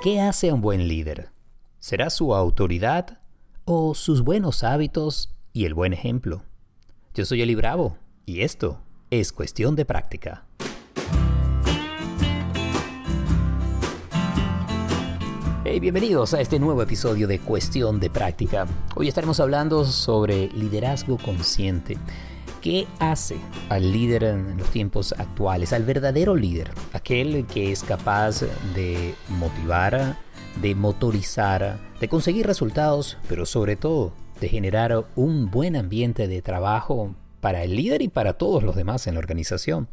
¿Qué hace un buen líder? ¿Será su autoridad o sus buenos hábitos y el buen ejemplo? Yo soy Eli Bravo y esto es cuestión de práctica. Hey, bienvenidos a este nuevo episodio de Cuestión de Práctica. Hoy estaremos hablando sobre liderazgo consciente. ¿Qué hace al líder en los tiempos actuales, al verdadero líder? Aquel que es capaz de motivar, de motorizar, de conseguir resultados, pero sobre todo de generar un buen ambiente de trabajo para el líder y para todos los demás en la organización.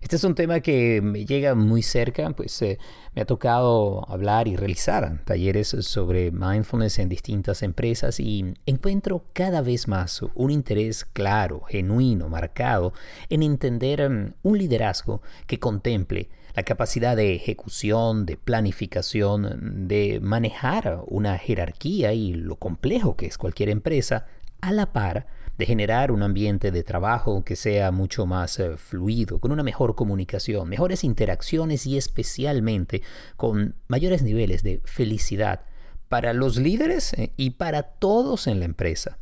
Este es un tema que me llega muy cerca, pues eh, me ha tocado hablar y realizar talleres sobre mindfulness en distintas empresas y encuentro cada vez más un interés claro, genuino, marcado en entender mm, un liderazgo que contemple la capacidad de ejecución, de planificación, de manejar una jerarquía y lo complejo que es cualquier empresa a la par de generar un ambiente de trabajo que sea mucho más eh, fluido, con una mejor comunicación, mejores interacciones y especialmente con mayores niveles de felicidad para los líderes eh, y para todos en la empresa.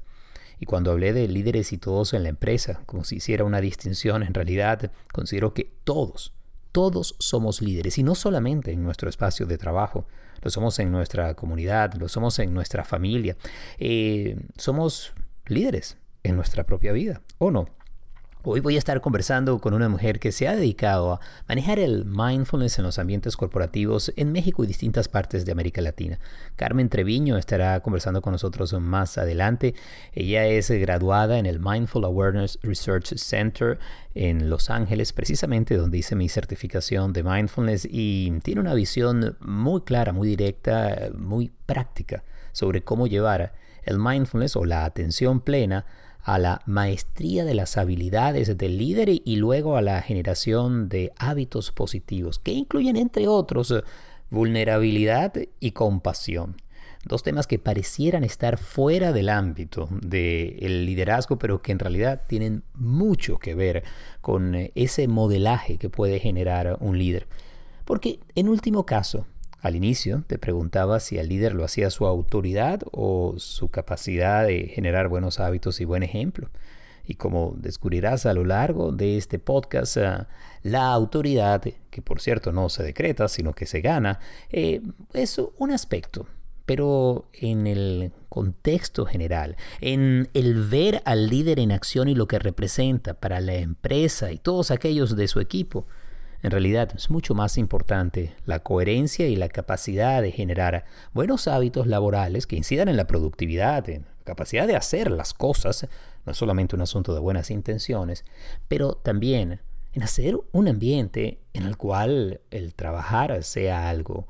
Y cuando hablé de líderes y todos en la empresa, como si hiciera una distinción, en realidad considero que todos, todos somos líderes y no solamente en nuestro espacio de trabajo, lo somos en nuestra comunidad, lo somos en nuestra familia, eh, somos líderes en nuestra propia vida, ¿o no? Hoy voy a estar conversando con una mujer que se ha dedicado a manejar el mindfulness en los ambientes corporativos en México y distintas partes de América Latina. Carmen Treviño estará conversando con nosotros más adelante. Ella es graduada en el Mindful Awareness Research Center en Los Ángeles, precisamente donde hice mi certificación de mindfulness y tiene una visión muy clara, muy directa, muy práctica sobre cómo llevar el mindfulness o la atención plena a la maestría de las habilidades del líder y luego a la generación de hábitos positivos, que incluyen, entre otros, vulnerabilidad y compasión. Dos temas que parecieran estar fuera del ámbito del liderazgo, pero que en realidad tienen mucho que ver con ese modelaje que puede generar un líder. Porque en último caso, al inicio te preguntaba si el líder lo hacía su autoridad o su capacidad de generar buenos hábitos y buen ejemplo. Y como descubrirás a lo largo de este podcast, eh, la autoridad, que por cierto no se decreta, sino que se gana, eh, es un aspecto. Pero en el contexto general, en el ver al líder en acción y lo que representa para la empresa y todos aquellos de su equipo, en realidad es mucho más importante la coherencia y la capacidad de generar buenos hábitos laborales que incidan en la productividad, en la capacidad de hacer las cosas, no es solamente un asunto de buenas intenciones, pero también en hacer un ambiente en el cual el trabajar sea algo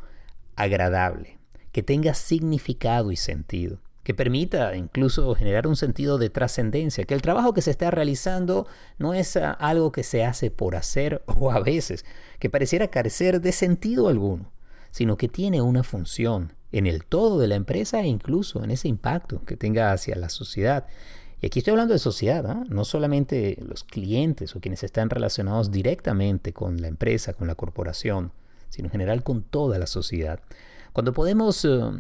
agradable, que tenga significado y sentido que permita incluso generar un sentido de trascendencia, que el trabajo que se está realizando no es ah, algo que se hace por hacer o a veces que pareciera carecer de sentido alguno, sino que tiene una función en el todo de la empresa e incluso en ese impacto que tenga hacia la sociedad. Y aquí estoy hablando de sociedad, ¿ah? no solamente los clientes o quienes están relacionados directamente con la empresa, con la corporación, sino en general con toda la sociedad. Cuando podemos eh,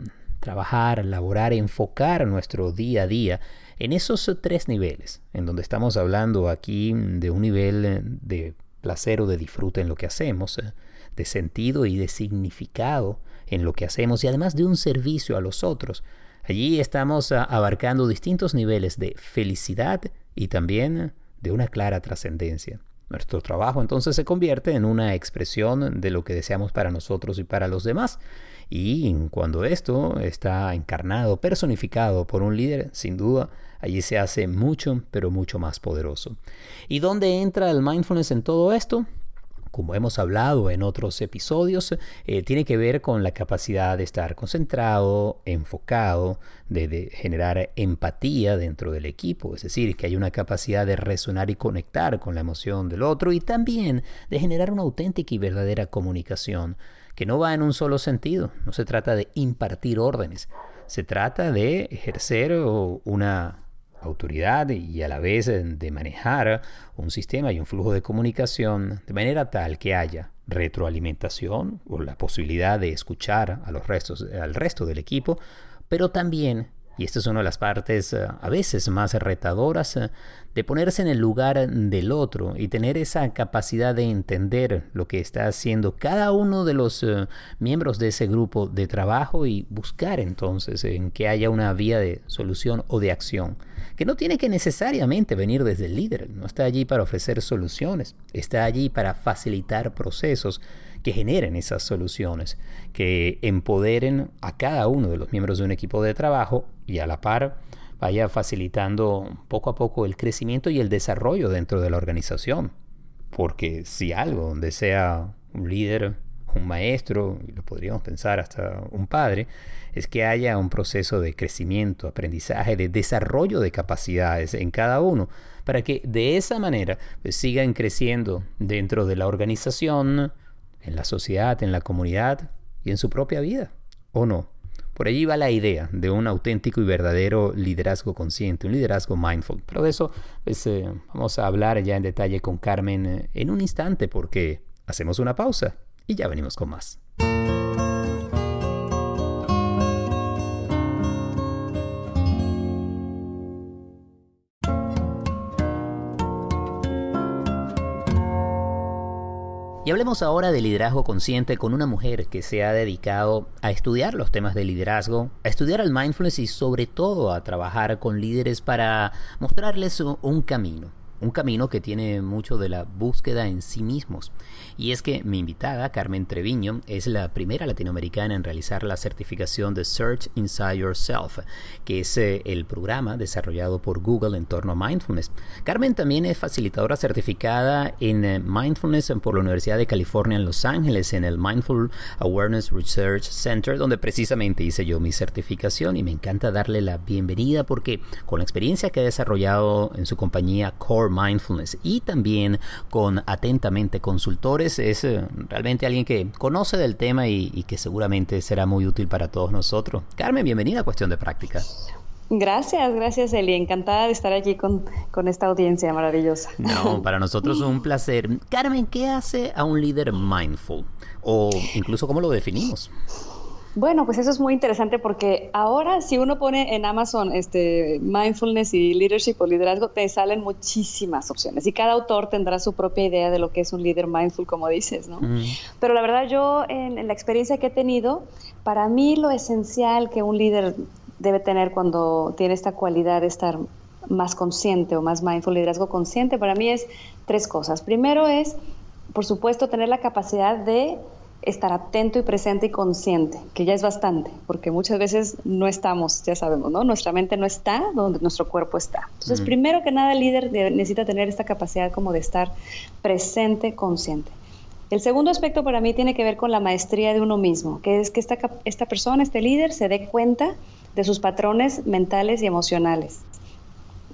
trabajar, laborar, enfocar nuestro día a día en esos tres niveles, en donde estamos hablando aquí de un nivel eh, de placer o de disfrute en lo que hacemos, eh, de sentido y de significado en lo que hacemos y además de un servicio a los otros. Allí estamos ah, abarcando distintos niveles de felicidad y también de una clara trascendencia. Nuestro trabajo entonces se convierte en una expresión de lo que deseamos para nosotros y para los demás. Y cuando esto está encarnado, personificado por un líder, sin duda, allí se hace mucho, pero mucho más poderoso. ¿Y dónde entra el mindfulness en todo esto? como hemos hablado en otros episodios, eh, tiene que ver con la capacidad de estar concentrado, enfocado, de, generar empatía dentro del equipo, es decir, que hay una capacidad de resonar y conectar con la emoción del otro y también de generar una auténtica y verdadera comunicación que no va en un solo sentido, no se trata de impartir órdenes, se trata de ejercer una autoridad y a la vez de manejar un sistema y un flujo de comunicación de manera tal que haya retroalimentación o la posibilidad de escuchar a los restos, al resto del equipo, pero también y esta es una de las partes eh, a veces más retadoras eh, de ponerse en el lugar del otro y tener esa capacidad de entender lo que está haciendo cada uno de los eh, miembros de ese grupo de trabajo y buscar entonces en que haya una vía de solución o de acción que no tiene que necesariamente venir desde el líder, no está allí para ofrecer soluciones, está allí para facilitar procesos que generen esas soluciones, que empoderen a cada uno de los miembros de un equipo de trabajo y a la par vaya facilitando poco a poco el crecimiento y el desarrollo dentro de la organización. Porque si algo donde sea un líder, un maestro, y lo podríamos pensar hasta un padre, es que haya un proceso de crecimiento, aprendizaje, de desarrollo de capacidades en cada uno, para que de esa manera pues, sigan creciendo dentro de la organización, en la sociedad, en la comunidad y en su propia vida, ¿o no? Por allí va la idea de un auténtico y verdadero liderazgo consciente, un liderazgo mindful. Pero de eso pues, eh, vamos a hablar ya en detalle con Carmen eh, en un instante porque hacemos una pausa y ya venimos con más. Hablemos ahora de liderazgo consciente con una mujer que se ha dedicado a estudiar los temas de liderazgo, a estudiar el mindfulness y sobre todo a trabajar con líderes para mostrarles un camino un camino que tiene mucho de la búsqueda en sí mismos. Y es que mi invitada, Carmen Treviño, es la primera latinoamericana en realizar la certificación de Search Inside Yourself, que es eh, el programa desarrollado por Google en torno a mindfulness. Carmen también es facilitadora certificada en eh, mindfulness por la Universidad de California en Los Ángeles, en el Mindful Awareness Research Center, donde precisamente hice yo mi certificación y me encanta darle la bienvenida porque con la experiencia que ha desarrollado en su compañía Core Mindfulness y también con Atentamente Consultores. Es eh, realmente alguien que conoce del tema y, que seguramente será muy útil para todos nosotros. Carmen, bienvenida a Cuestión de Práctica. Gracias, gracias Eli. Encantada de estar aquí con, con, esta audiencia maravillosa. No, para nosotros es un placer. Carmen, ¿qué hace a un líder mindful? O incluso cómo lo definimos. Bueno, pues eso es muy interesante porque ahora si uno pone en Amazon este mindfulness y leadership o liderazgo, te salen muchísimas opciones y cada autor tendrá su propia idea de lo que es un líder mindful, como dices, ¿no? Pero la verdad yo en, la experiencia que he tenido, para mí lo esencial que un líder debe tener cuando tiene esta cualidad de estar más consciente o más mindful, liderazgo consciente, para mí es tres cosas. Primero es, por supuesto, tener la capacidad de estar atento y presente y consciente, que ya es bastante, porque muchas veces no estamos, ya sabemos, ¿no? Nuestra mente no está donde nuestro cuerpo está. Entonces, primero que nada, el líder necesita tener esta capacidad como de estar presente, consciente. El segundo aspecto para mí tiene que ver con la maestría de uno mismo, que es que esta, esta persona, este líder, se dé cuenta de sus patrones mentales y emocionales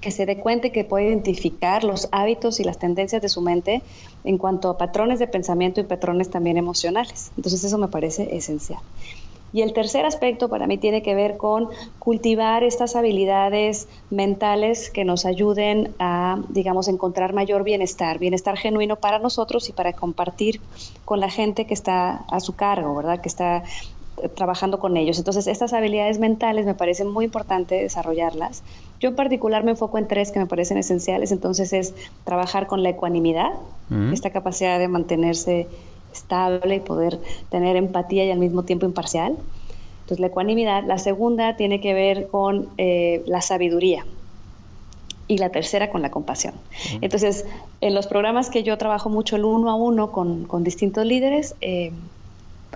que se dé cuenta y que pueda identificar los hábitos y las tendencias de su mente en cuanto a patrones de pensamiento y patrones también emocionales. Entonces eso me parece esencial. Y el tercer aspecto para mí tiene que ver con cultivar estas habilidades mentales que nos ayuden a, digamos, encontrar mayor bienestar, bienestar genuino para nosotros y para compartir con la gente que está a su cargo, ¿verdad? Que está trabajando con ellos. Entonces, estas habilidades mentales me parecen muy importante desarrollarlas. Yo en particular me enfoco en tres que me parecen esenciales. Entonces, es trabajar con la ecuanimidad, esta capacidad de mantenerse estable y poder tener empatía y al mismo tiempo imparcial. Entonces, la ecuanimidad. La segunda tiene que ver con eh, la sabiduría. Y la tercera con la compasión. Entonces, en los programas que yo trabajo mucho el uno a uno con, con distintos líderes, eh,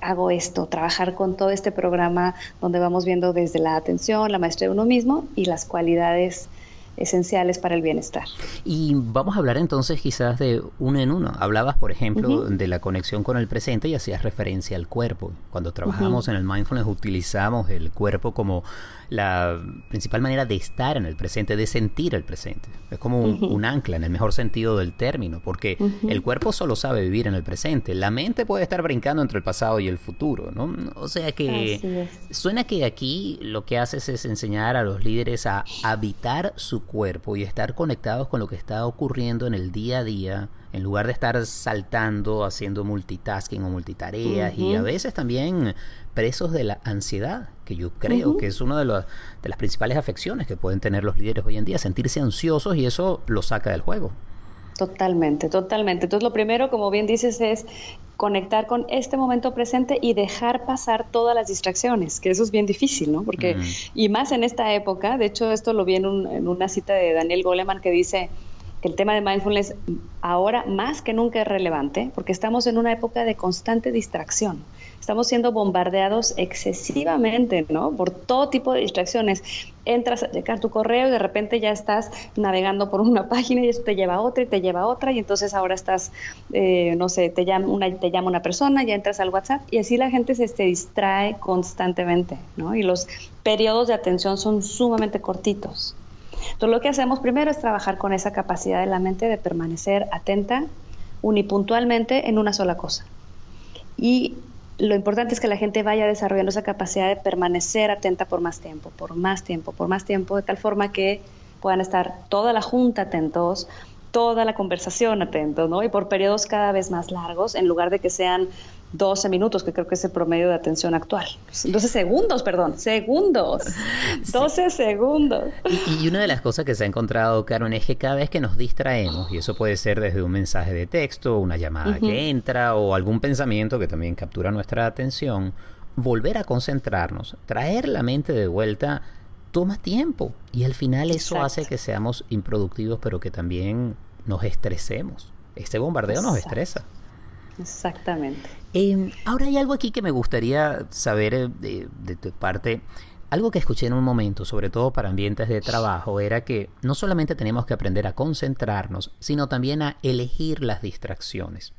hago esto, trabajar con todo este programa donde vamos viendo desde la atención, la maestría de uno mismo y las cualidades esenciales para el bienestar. Y vamos a hablar entonces quizás de uno en uno. Hablabas, por ejemplo, de la conexión con el presente y hacías referencia al cuerpo. Cuando trabajamos en el mindfulness utilizamos el cuerpo como la principal manera de estar en el presente, de sentir el presente. Es como un, ancla en el mejor sentido del término, porque el cuerpo solo sabe vivir en el presente. La mente puede estar brincando entre el pasado y el futuro, ¿no? O sea que suena que aquí lo que haces es enseñar a los líderes a habitar su cuerpo y estar conectados con lo que está ocurriendo en el día a día, en lugar de estar saltando, haciendo multitasking o multitareas y a veces también presos de la ansiedad, que yo creo que es una de, de las principales afecciones que pueden tener los líderes hoy en día, sentirse ansiosos y eso los saca del juego. Totalmente, totalmente. Entonces lo primero, como bien dices, es conectar con este momento presente y dejar pasar todas las distracciones, que eso es bien difícil, ¿no? Porque, y más en esta época, de hecho esto lo vi en, en una cita de Daniel Goleman que dice que el tema de mindfulness ahora más que nunca es relevante, porque estamos en una época de constante distracción estamos siendo bombardeados excesivamente, ¿no? Por todo tipo de distracciones. Entras a checar tu correo y de repente ya estás navegando por una página y eso te lleva a otra y te lleva a otra y entonces ahora estás, eh, no sé, te llama, una, te llama una persona, ya entras al WhatsApp y así la gente se, se distrae constantemente, ¿no? Y los periodos de atención son sumamente cortitos. Entonces lo que hacemos primero es trabajar con esa capacidad de la mente de permanecer atenta unipuntualmente en una sola cosa. Y lo importante es que la gente vaya desarrollando esa capacidad de permanecer atenta por más tiempo, por más tiempo, por más tiempo, de tal forma que puedan estar toda la junta atentos, toda la conversación atentos, ¿no? Y por periodos cada vez más largos, en lugar de que sean 12 minutos, que creo que es el promedio de atención actual. 12 segundos, perdón, segundos. 12 segundos. Y, una de las cosas que se ha encontrado, Carmen, es que cada vez que nos distraemos, y eso puede ser desde un mensaje de texto, una llamada que entra o algún pensamiento que también captura nuestra atención, volver a concentrarnos, traer la mente de vuelta, toma tiempo. Y al final eso hace que seamos improductivos, pero que también nos estresemos. Este bombardeo nos estresa. Exactamente. Em, ahora hay algo aquí que me gustaría saber eh, de, tu parte. Algo que escuché en un momento, sobre todo para ambientes de trabajo, era que no solamente tenemos que aprender a concentrarnos, sino también a elegir las distracciones.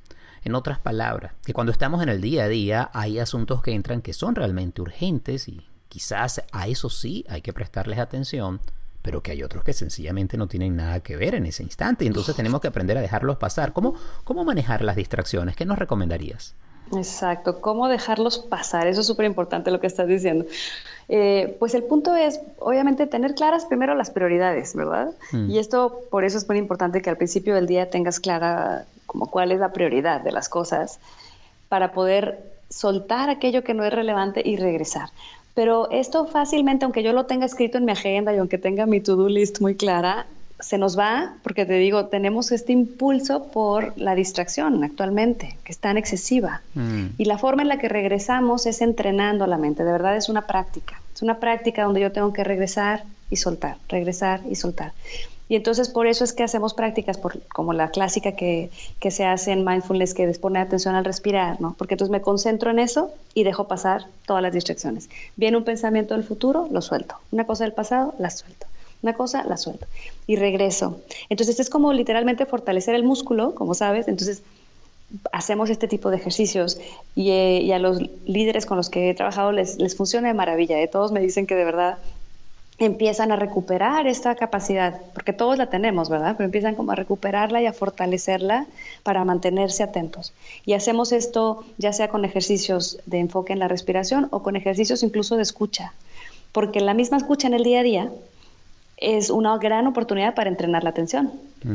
En otras palabras, que cuando estamos en el día a día hay asuntos que entran que son realmente urgentes y quizás a eso sí hay que prestarles atención, pero que hay otros que sencillamente no tienen nada que ver en ese instante y entonces tenemos que aprender a dejarlos pasar. ¿Cómo, cómo manejar las distracciones? ¿Qué nos recomendarías? Exacto, cómo dejarlos pasar, eso es súper importante lo que estás diciendo. Eh, pues el punto es, obviamente, tener claras primero las prioridades, ¿verdad? Mm. Y esto, por eso es muy importante que al principio del día tengas clara como cuál es la prioridad de las cosas para poder soltar aquello que no es relevante y regresar. Pero esto fácilmente, aunque yo lo tenga escrito en mi agenda y aunque tenga mi to-do list muy clara, se nos va porque te digo, tenemos este impulso por la distracción actualmente, que es tan excesiva. Mm. Y la forma en la que regresamos es entrenando la mente, de verdad es una práctica. Es una práctica donde yo tengo que regresar y soltar, regresar y soltar. Y entonces por eso es que hacemos prácticas como la clásica que, se hace en mindfulness, que es poner atención al respirar, ¿no? Porque entonces me concentro en eso y dejo pasar todas las distracciones. Viene un pensamiento del futuro, lo suelto. Una cosa del pasado, la suelto. Una cosa, la suelto. Y regreso. Entonces es como literalmente fortalecer el músculo, como sabes. Entonces hacemos este tipo de ejercicios y, eh, a los líderes con los que he trabajado les, les funciona de maravilla. ¿eh? Todos me dicen que de verdad empiezan a recuperar esta capacidad, porque todos la tenemos, ¿verdad? Pero empiezan como a recuperarla y a fortalecerla para mantenerse atentos. Y hacemos esto ya sea con ejercicios de enfoque en la respiración o con ejercicios incluso de escucha, porque la misma escucha en el día a día es una gran oportunidad para entrenar la atención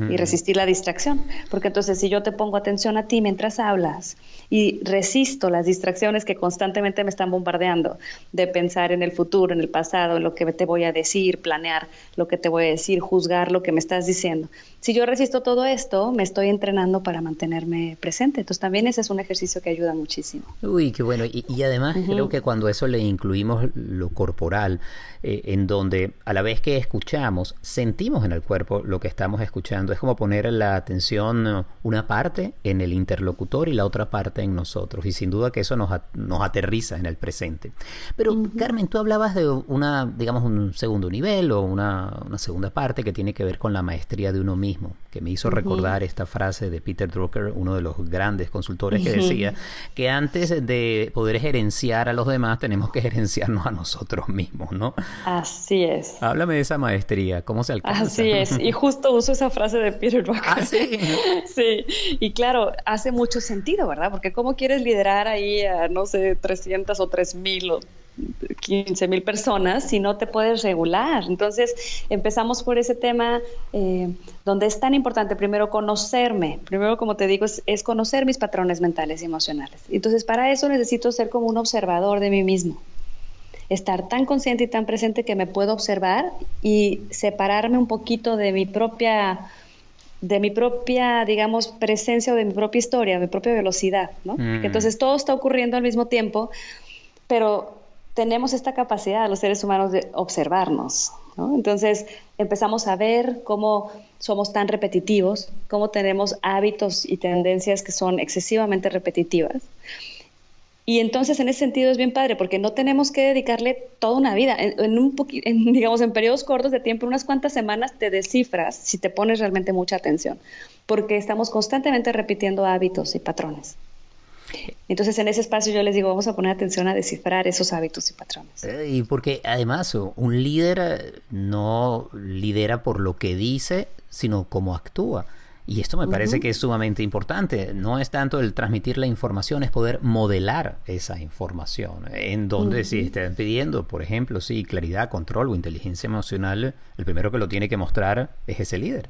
y resistir la distracción. Porque entonces si yo te pongo atención a ti mientras hablas y resisto las distracciones que constantemente me están bombardeando de pensar en el futuro, en el pasado, en lo que te voy a decir, planear lo que te voy a decir, juzgar lo que me estás diciendo. Si yo resisto todo esto, me estoy entrenando para mantenerme presente. Entonces también ese es un ejercicio que ayuda muchísimo. Uy, qué bueno. Y, además creo que cuando eso le incluimos lo corporal, eh, en donde a la vez que escuchamos, sentimos en el cuerpo lo que estamos escuchando es como poner la atención eh, una parte en el interlocutor y la otra parte en nosotros. Y sin duda que eso nos, nos aterriza en el presente. Pero Carmen, tú hablabas de una, digamos, un segundo nivel o una, una, segunda parte que tiene que ver con la maestría de uno mismo, que me hizo recordar esta frase de Peter Drucker, uno de los grandes consultores, que decía que antes de poder gerenciar a los demás tenemos que gerenciarnos a nosotros mismos, ¿no? Así es. Háblame de esa maestría, ¿cómo se alcanza? Así es, y justo uso esa frase de Peter Drucker. Ah, sí. sí, y claro, hace mucho sentido, ¿verdad? Porque ¿cómo quieres liderar ahí a, no sé, 300 o 3000 o 15 mil personas si no te puedes regular. Entonces empezamos por ese tema eh, donde es tan importante primero conocerme. Primero, como te digo, es, conocer mis patrones mentales y emocionales. Entonces para eso necesito ser como un observador de mí mismo. Estar tan consciente y tan presente que me puedo observar y separarme un poquito de mi propia de mi propia, digamos, presencia o de mi propia historia, de mi propia velocidad, ¿no? Mm. Entonces todo está ocurriendo al mismo tiempo, pero tenemos esta capacidad, los seres humanos, de observarnos. Entonces empezamos a ver cómo somos tan repetitivos, cómo tenemos hábitos y tendencias que son excesivamente repetitivas. Y entonces en ese sentido es bien padre porque no tenemos que dedicarle toda una vida. En, un digamos, en periodos cortos de tiempo, unas cuantas semanas te descifras si te pones realmente mucha atención, porque estamos constantemente repitiendo hábitos y patrones. Entonces, en ese espacio yo les digo, vamos a poner atención a descifrar esos hábitos y patrones. Eh, y porque además un líder eh, no lidera por lo que dice, sino cómo actúa. Y esto me parece que es sumamente importante. No es tanto el transmitir la información, es poder modelar esa información. En donde si están pidiendo, por ejemplo, sí, claridad, control o inteligencia emocional, el primero que lo tiene que mostrar es ese líder.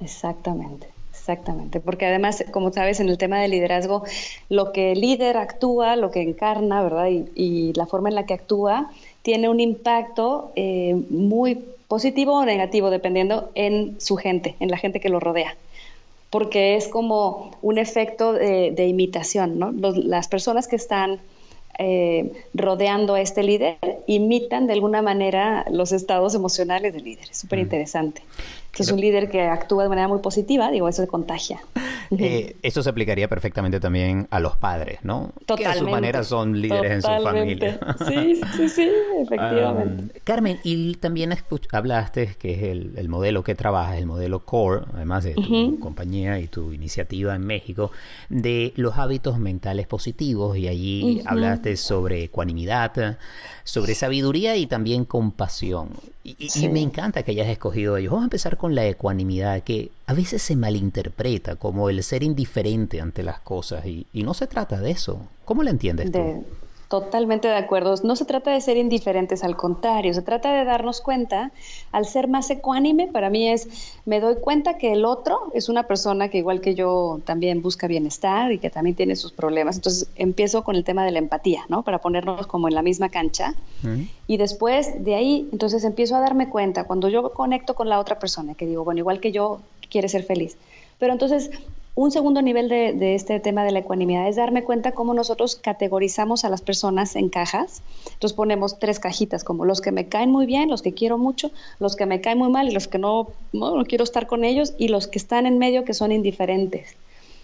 Exactamente. Exactamente, porque además, como sabes, en el tema del liderazgo, lo que el líder actúa, lo que encarna, ¿verdad? Y, la forma en la que actúa tiene un impacto eh, muy positivo o negativo, dependiendo en su gente, en la gente que lo rodea porque es como un efecto de, imitación, ¿no? las personas que están eh, rodeando a este líder imitan de alguna manera los estados emocionales del líder. Es súper interesante que es un líder que actúa de manera muy positiva, digo, eso se contagia. Eh, esto se aplicaría perfectamente también a los padres, ¿no? Totalmente. Que a su manera son líderes en su familia. Sí, sí, sí, efectivamente. Carmen, y también hablaste que es el, modelo que trabajas, el modelo CORE, además de tu compañía y tu iniciativa en México, de los hábitos mentales positivos, y allí hablaste sobre ecuanimidad, sobre sabiduría y también compasión. Y, me encanta que hayas escogido ellos. Vamos a empezar con la ecuanimidad, que a veces se malinterpreta como el ser indiferente ante las cosas y, no se trata de eso. ¿Cómo la entiendes tú? Totalmente de acuerdo. No se trata de ser indiferentes, al contrario, se trata de darnos cuenta, al ser más ecuánime, para mí es, me doy cuenta que el otro es una persona que igual que yo también busca bienestar y que también tiene sus problemas. Entonces empiezo con el tema de la empatía, ¿no? Para ponernos como en la misma cancha. Y después de ahí, entonces empiezo a darme cuenta, cuando yo conecto con la otra persona, que digo, bueno, igual que yo, quiere ser feliz. Pero entonces un segundo nivel de, este tema de la ecuanimidad es darme cuenta cómo nosotros categorizamos a las personas en cajas. Entonces ponemos tres cajitas, como los que me caen muy bien, los que quiero mucho, los que me caen muy mal y los que no, no, quiero estar con ellos, y los que están en medio que son indiferentes.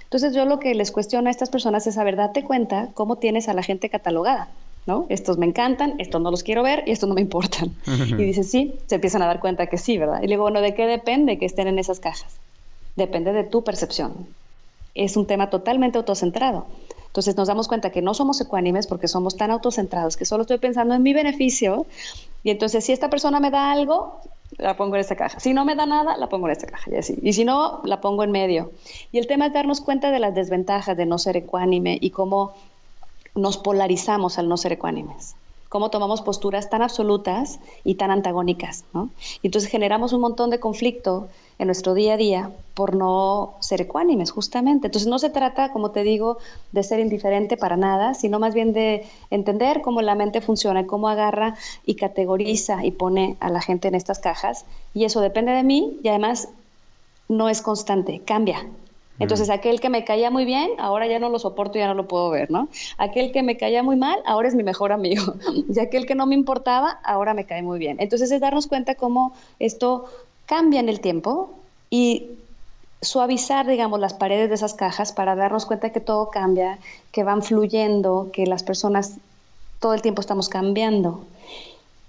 Entonces yo lo que les cuestiono a estas personas es, a ver, date cuenta cómo tienes a la gente catalogada. ¿No? Estos me encantan, estos no los quiero ver y estos no me importan. Y dices, sí, se empiezan a dar cuenta que sí, ¿verdad? Y luego, bueno, ¿de qué depende que estén en esas cajas? depende de tu percepción. Es un tema totalmente autocentrado. Entonces nos damos cuenta que no somos ecuánimes porque somos tan autocentrados que solo estoy pensando en mi beneficio y entonces si esta persona me da algo, la pongo en esta caja. Si no me da nada, la pongo en esta caja y así. Y si no, la pongo en medio. Y el tema es darnos cuenta de las desventajas de no ser ecuánime y cómo nos polarizamos al no ser ecuánimes cómo tomamos posturas tan absolutas y tan antagónicas, ¿no? Entonces generamos un montón de conflicto en nuestro día a día por no ser ecuánimes, justamente. Entonces no se trata, como te digo, de ser indiferente para nada, sino más bien de entender cómo la mente funciona, cómo agarra y categoriza y pone a la gente en estas cajas. Y eso depende de mí y además no es constante, cambia. Entonces, aquel que me caía muy bien, ahora ya no lo soporto, y ya no lo puedo ver, ¿no? Aquel que me caía muy mal, ahora es mi mejor amigo. y aquel que no me importaba, ahora me cae muy bien. Entonces, es darnos cuenta cómo esto cambia en el tiempo y suavizar, digamos, las paredes de esas cajas para darnos cuenta que todo cambia, que van fluyendo, que las personas todo el tiempo estamos cambiando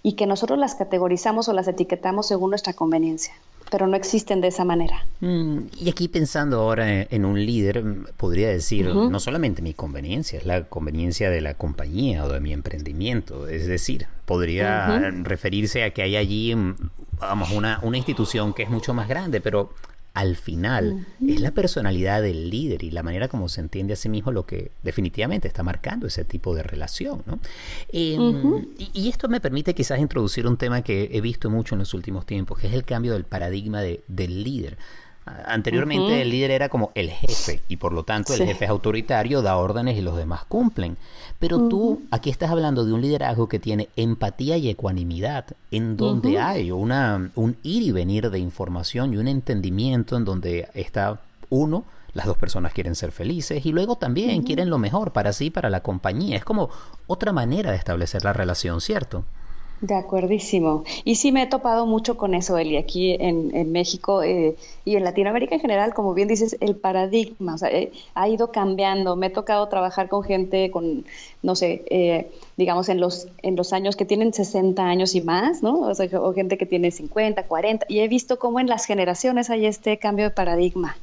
y que nosotros las categorizamos o las etiquetamos según nuestra conveniencia pero no existen de esa manera. Mm, y aquí pensando ahora en, un líder, podría decir, no solamente mi conveniencia, es la conveniencia de la compañía o de mi emprendimiento. Es decir, podría referirse a que hay allí, mm, vamos, una, una institución que es mucho más grande, pero al final es la personalidad del líder y la manera como se entiende a sí mismo lo que definitivamente está marcando ese tipo de relación. ¿no? Em, y, esto me permite quizás introducir un tema que he visto mucho en los últimos tiempos, que es el cambio del paradigma del líder. Anteriormente el líder era como el jefe y por lo tanto el jefe es autoritario, da órdenes y los demás cumplen. Pero tú aquí estás hablando de un liderazgo que tiene empatía y ecuanimidad, en donde hay una, un ir y venir de información y un entendimiento en donde está uno, las dos personas quieren ser felices y luego también quieren lo mejor para sí, para la compañía. Es como otra manera de establecer la relación, ¿cierto? De acuerdísimo. Y sí me he topado mucho con eso, Eli, aquí en, México eh, y en Latinoamérica en general, como bien dices, el paradigma o sea, eh, ha ido cambiando. Me he tocado trabajar con gente con, no sé, eh, digamos, en los, en los años que tienen 60 años y más, ¿no? O, sea, o gente que tiene 50, 40, y he visto cómo en las generaciones hay este cambio de paradigma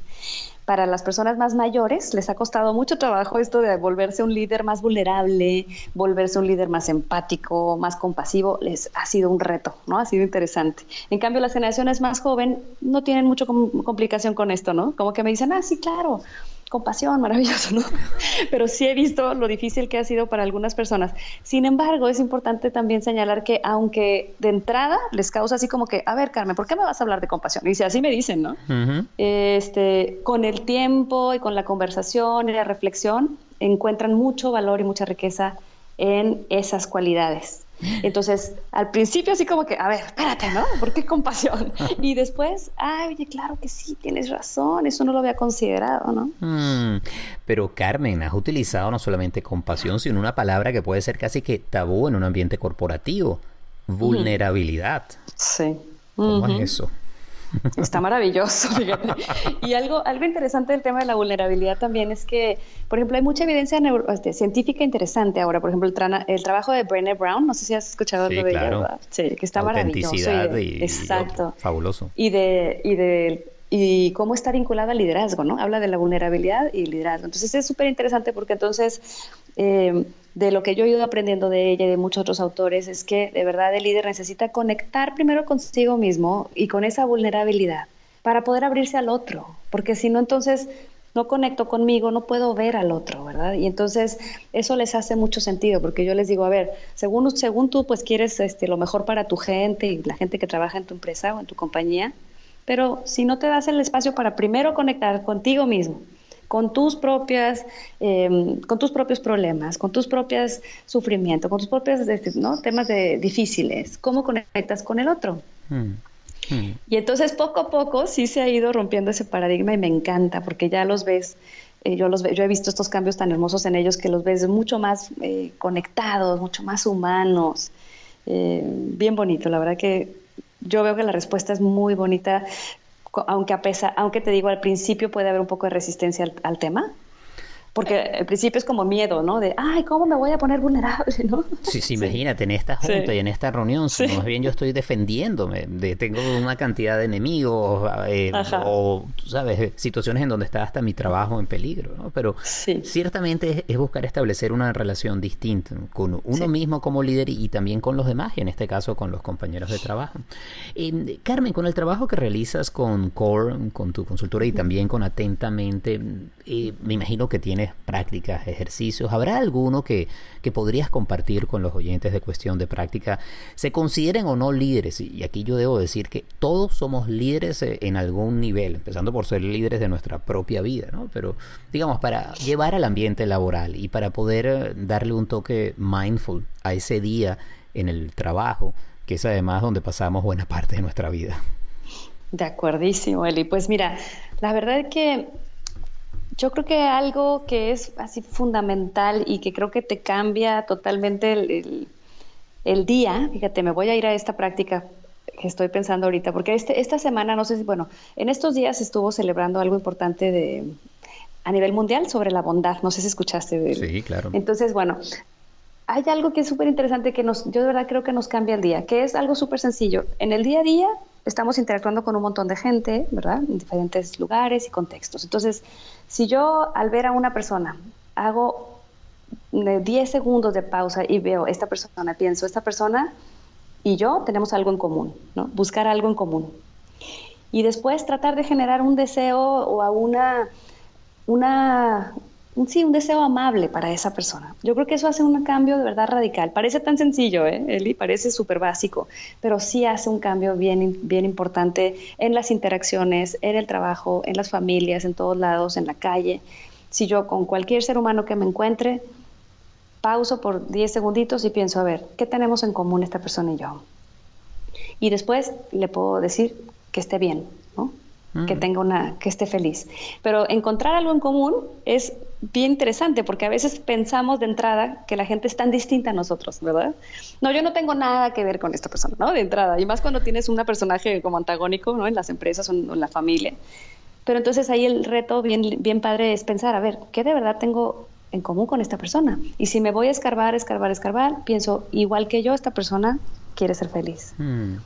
para las personas más mayores les ha costado mucho trabajo esto de volverse un líder más vulnerable, volverse un líder más empático, más compasivo, les ha sido un reto, ¿no? Ha sido interesante. En cambio, las generaciones más jóvenes no tienen mucha complicación con esto, ¿no? Como que me dicen, ah, sí, claro, compasión, maravilloso, ¿no? Pero sí he visto lo difícil que ha sido para algunas personas. Sin embargo, es importante también señalar que aunque de entrada les causa así como que, a ver, Carmen, ¿por qué me vas a hablar de compasión? Y si así me dicen, ¿no? Este, con el tiempo y con la conversación y la reflexión, encuentran mucho valor y mucha riqueza en esas cualidades. Entonces, al principio así como que, a ver, espérate, ¿no? ¿Por qué compasión? Y después, ay, oye, claro que sí, tienes razón, eso no lo había considerado, ¿no? Mm, pero Carmen, has utilizado no solamente compasión, sino una palabra que puede ser casi que tabú en un ambiente corporativo, vulnerabilidad. Sí. ¿Cómo es eso? Está maravilloso, fíjate. Y algo, algo interesante del tema de la vulnerabilidad también es que, por ejemplo, hay mucha evidencia este, científica interesante ahora. Por ejemplo, el, el trabajo de Brené Brown, no sé si has escuchado algo de ella. Sí, que está maravilloso. Y, exacto. fabuloso. Y de, y de y cómo está vinculada al liderazgo, ¿no? Habla de la vulnerabilidad y liderazgo. Entonces es súper interesante porque entonces eh, de lo que yo he ido aprendiendo de ella y de muchos otros autores es que de verdad el líder necesita conectar primero consigo mismo y con esa vulnerabilidad para poder abrirse al otro, porque si no entonces no conecto conmigo, no puedo ver al otro, ¿verdad? Y entonces eso les hace mucho sentido, porque yo les digo, a ver, según, según tú pues quieres este, lo mejor para tu gente y la gente que trabaja en tu empresa o en tu compañía, pero si no te das el espacio para primero conectar contigo mismo, con tus propias, em, con tus propios problemas, con tus propios sufrimientos, con tus propios ¿no? temas de, difíciles, cómo conectas con el otro. Hmm. Hmm. Y entonces poco a poco sí se ha ido rompiendo ese paradigma y me encanta porque ya los ves, eh, yo los yo he visto estos cambios tan hermosos en ellos que los ves mucho más eh, conectados, mucho más humanos, eh, bien bonito. La verdad que yo veo que la respuesta es muy bonita, aunque a pesar, aunque te digo al principio puede haber un poco de resistencia al tema, porque al principio es como miedo, ¿no? De, ay, ¿cómo me voy a poner vulnerable, no? Sí, sí, imagínate, en esta junta y en esta reunión, más bien yo estoy defendiéndome, de, tengo una cantidad de enemigos, eh, o, ¿sabes? Situaciones en donde está hasta mi trabajo en peligro, ¿no? Pero ciertamente es, buscar establecer una relación distinta con uno mismo como líder y, también con los demás, y en este caso con los compañeros de trabajo. Eh, Carmen, con el trabajo que realizas con Core, con tu consultora y también con Atentamente, eh, me imagino que tienes prácticas, ejercicios. ¿Habrá alguno que, que, podrías compartir con los oyentes de cuestión de práctica? ¿Se consideren o no líderes? Y aquí yo debo decir que todos somos líderes eh, en algún nivel, empezando por ser líderes de nuestra propia vida, ¿no? Pero digamos, para llevar al ambiente laboral y para poder eh, darle un toque mindful a ese día en el trabajo, que es además donde pasamos buena parte de nuestra vida. De acuerdísimo, Eli. Pues mira, la verdad es que yo creo que algo que es así fundamental y que creo que te cambia totalmente el, día, fíjate, me voy a ir a esta práctica que estoy pensando ahorita, porque este, esta semana, no sé si, bueno, en estos días estuvo celebrando algo importante de, a nivel mundial sobre la bondad, no sé si escuchaste. De, sí, claro. Entonces, bueno, hay algo que es súper interesante que nos, yo de verdad creo que nos cambia el día, que es algo súper sencillo. En el día a día estamos interactuando con un montón de gente, ¿verdad? En diferentes lugares y contextos. Entonces, si yo al ver a una persona hago 10 segundos de pausa y veo esta persona, pienso, esta persona y yo tenemos algo en común, ¿no? Buscar algo en común. y después tratar de generar un deseo o a una, una, sí, un deseo amable para esa persona. Yo creo que eso hace un cambio de verdad radical. Parece tan sencillo, ¿eh, Eli? Parece súper básico, pero sí hace un cambio bien, bien importante en las interacciones, en el trabajo, en las familias, en todos lados, en la calle. Si yo con cualquier ser humano que me encuentre, pauso por 10 segunditos y pienso, a ver, ¿qué tenemos en común esta persona y yo? Y después le puedo decir que esté bien, que tenga una, que esté feliz. Pero encontrar algo en común es bien interesante porque a veces pensamos de entrada que la gente es tan distinta a nosotros, ¿verdad? No, yo no tengo nada que ver con esta persona, ¿no? De entrada. Y más cuando tienes un personaje como antagónico, ¿no? En las empresas o en la familia. Pero entonces ahí el reto bien, bien padre es pensar, a ver, ¿qué de verdad tengo en común con esta persona? Y si me voy a escarbar, escarbar, escarbar, pienso, igual que yo, esta persona quiere ser feliz. Mm.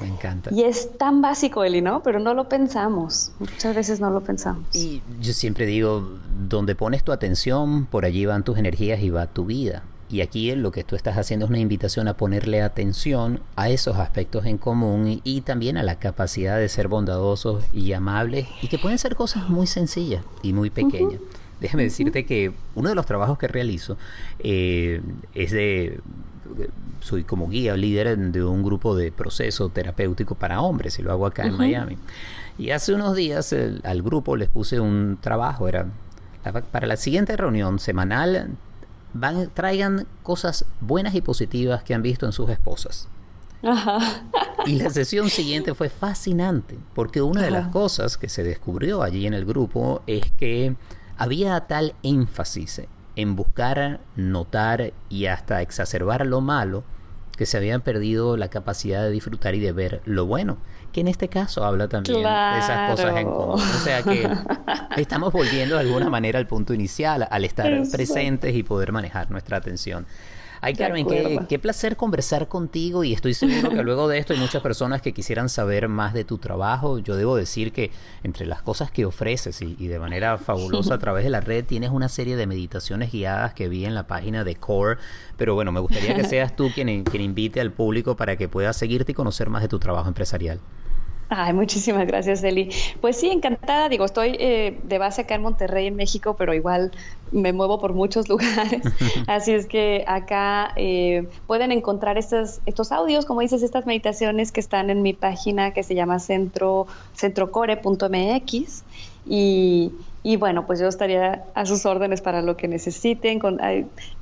Me encanta. Y es tan básico, Eli, ¿no? Pero no lo pensamos. Muchas veces no lo pensamos. Y yo siempre digo, donde pones tu atención, por allí van tus energías y va tu vida. Y aquí lo que tú estás haciendo es una invitación a ponerle atención a esos aspectos en común y, también a la capacidad de ser bondadosos y amables y que pueden ser cosas muy sencillas y muy pequeñas. Déjame decirte que uno de los trabajos que realizo eh, es de soy como guía, líder de un grupo de proceso terapéutico para hombres y lo hago acá en Miami. Y hace unos días al grupo les puse un trabajo, era para la siguiente reunión semanal, van, traigan cosas buenas y positivas que han visto en sus esposas. Y la sesión siguiente fue fascinante, porque una de las cosas que se descubrió allí en el grupo es que había tal énfasis en buscar, notar y hasta exacerbar lo malo, que se habían perdido la capacidad de disfrutar y de ver lo bueno, que en este caso habla también de esas cosas en común. O sea que estamos volviendo de alguna manera al punto inicial, al estar presentes y poder manejar nuestra atención. Ay, Carmen, qué, placer conversar contigo y estoy seguro que luego de esto hay muchas personas que quisieran saber más de tu trabajo. Yo debo decir que entre las cosas que ofreces y, de manera fabulosa a través de la red tienes una serie de meditaciones guiadas que vi en la página de Core, pero bueno, me gustaría que seas tú quien, quien invite al público para que pueda seguirte y conocer más de tu trabajo empresarial. Ay, muchísimas gracias, Eli. Pues sí, encantada. Digo, estoy eh, de base acá en Monterrey, en México, pero igual me muevo por muchos lugares. Así es que acá eh, pueden encontrar estos, estos audios, como dices, estas meditaciones que están en mi página que se llama centro, centrocore.mx. Y, y bueno, pues yo estaría a sus órdenes para lo que necesiten. Con,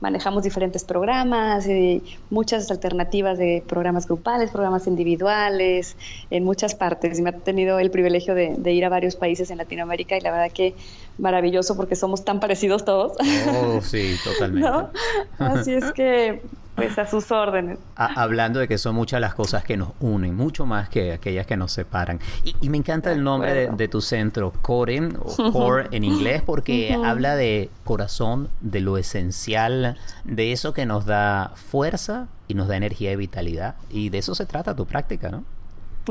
manejamos diferentes programas y muchas alternativas de programas grupales, programas individuales, en muchas partes. Y me ha tenido el privilegio de, de, ir a varios países en Latinoamérica y la verdad que maravilloso porque somos tan parecidos todos. Oh, sí, totalmente. Así es que pues a sus órdenes. hablando de que son muchas las cosas que nos unen, mucho más que aquellas que nos separan. Y, me encanta el nombre de, tu centro, Core, o Core en inglés, porque habla de corazón, de lo esencial, de eso que nos da fuerza y nos da energía y vitalidad. Y de eso se trata tu práctica, ¿no?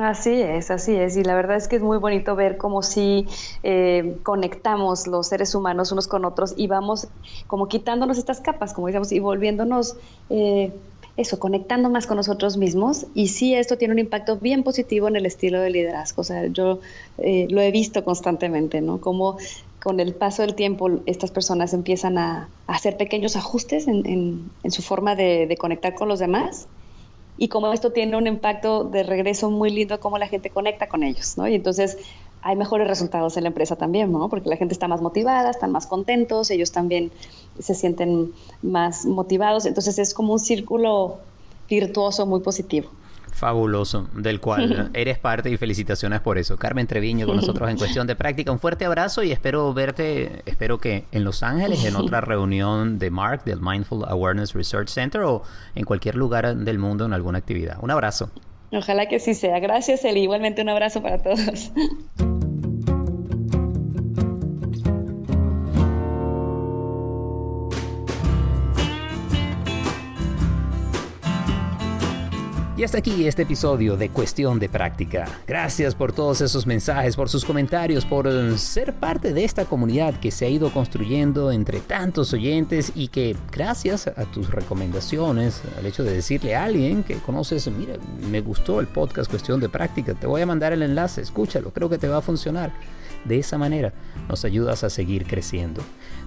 Así es, así es. Y la verdad es que es muy bonito ver cómo si eh, conectamos los seres humanos unos con otros y vamos como quitándonos estas capas, como decíamos, y volviéndonos eh, eso, conectando más con nosotros mismos. Y sí, esto tiene un impacto bien positivo en el estilo de liderazgo. O sea, yo eh, lo he visto constantemente, ¿no? Como con el paso del tiempo estas personas empiezan a, hacer pequeños ajustes en, su forma de conectar con los demás y como esto tiene un impacto de regreso muy lindo, cómo la gente conecta con ellos, ¿no? Y entonces hay mejores resultados en la empresa también, ¿no? Porque la gente está más motivada, están más contentos, ellos también se sienten más motivados, entonces es como un círculo virtuoso muy positivo. Fabuloso, del cual eres parte y felicitaciones por eso. Carmen Treviño con nosotros en cuestión de práctica. Un fuerte abrazo y espero verte, espero que en Los Ángeles, en otra reunión de Mark del Mindful Awareness Research Center o en cualquier lugar del mundo en alguna actividad. Un abrazo. Ojalá que sí sea. Gracias, Eli. Igualmente un abrazo para todos. Y hasta aquí este episodio de Cuestión de Práctica. Gracias por todos esos mensajes, por sus comentarios, por eh, ser parte de esta comunidad que se ha ido construyendo entre tantos oyentes y que gracias a tus recomendaciones, al hecho de decirle a alguien que conoces, mira, me gustó el podcast Cuestión de Práctica, te voy a mandar el enlace, escúchalo, creo que te va a funcionar. De esa manera nos ayudas a seguir creciendo.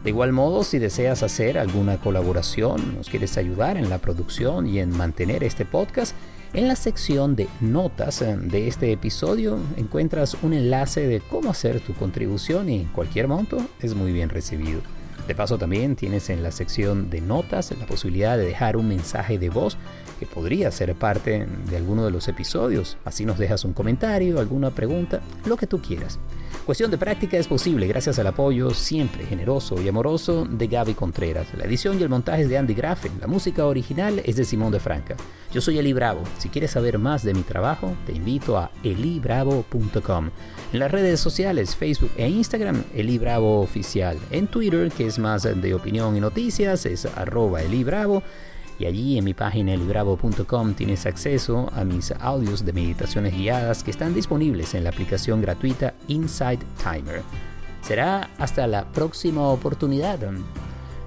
De igual modo, si deseas hacer alguna colaboración, nos quieres ayudar en la producción y en mantener este podcast, en la sección de notas eh, de este episodio encuentras un enlace de cómo hacer tu contribución y cualquier monto es muy bien recibido. De paso también tienes en la sección de notas la posibilidad de dejar un mensaje de voz que podría ser parte de alguno de los episodios. Así nos dejas un comentario, alguna pregunta, lo que tú quieras. Cuestión de práctica es posible gracias al apoyo siempre generoso y amoroso de Gaby Contreras. La edición y el montaje es de Andy Graffen. La música original es de Simón de Franca. Yo soy Eli Bravo. Si quieres saber más de mi trabajo, te invito a elibravo.com. En las redes sociales, Facebook e Instagram, Eli Bravo Oficial. En Twitter, que es más de opinión y noticias, es arroba Eli Bravo y allí en mi página libravo.com tienes acceso a mis audios de meditaciones guiadas que están disponibles en la aplicación gratuita Insight Timer. Será hasta la próxima oportunidad.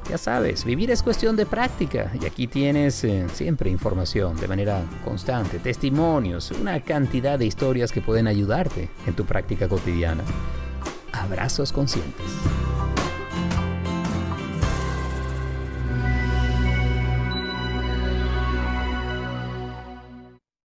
Ya sabes, vivir es cuestión de práctica y aquí tienes eh, siempre información de manera constante, testimonios, una cantidad de historias que pueden ayudarte en tu práctica cotidiana. Abrazos conscientes.